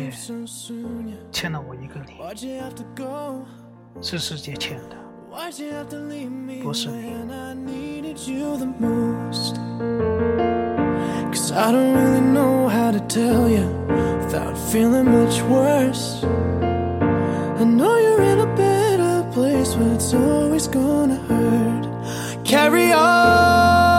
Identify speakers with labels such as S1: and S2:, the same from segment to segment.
S1: 界
S2: leave so soon? Yeah.
S1: 欠了我一个你，
S2: Why'd you have to go?
S1: 是世界欠的。
S2: Why'd you have to leave me
S1: 不是你。
S2: when I needed you the most? Cause I don't really know how to tell you without feeling much worse. I know you're in a better place, but it's always gonna hurt. Carry on,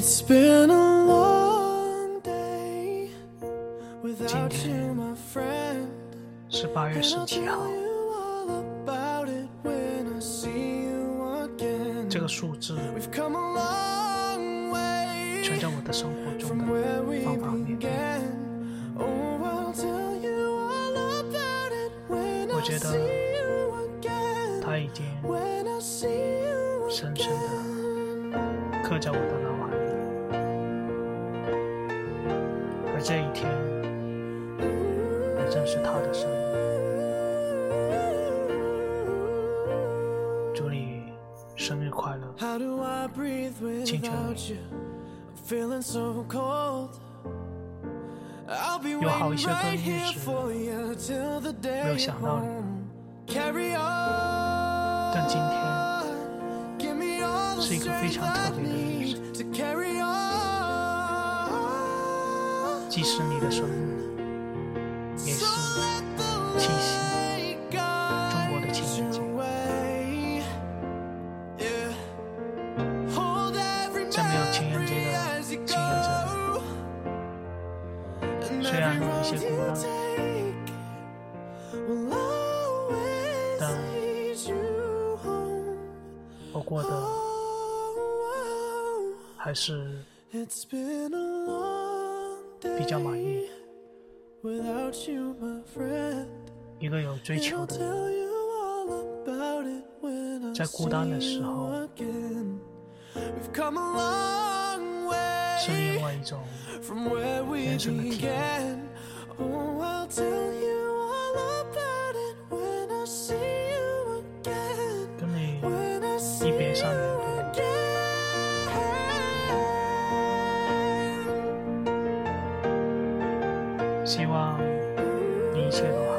S2: been a 今天
S1: 是八月十七号。这个数字全在我的生活中的方方面面。我觉得它已经深深的刻在我的脑海。而这一天，也正是他的生日。祝你生日快乐青春有好一些个
S2: right
S1: 日子没有想到你.但今天是一个非常特别的日子，即使你的生日也是七夕，中国的情人节。在没有情人节的情人节，虽然有些孤单，但我过得还是。比较满意，一个有追求的人，在孤单的时候，是另外一种人生的体验。
S2: 希望你一切都好。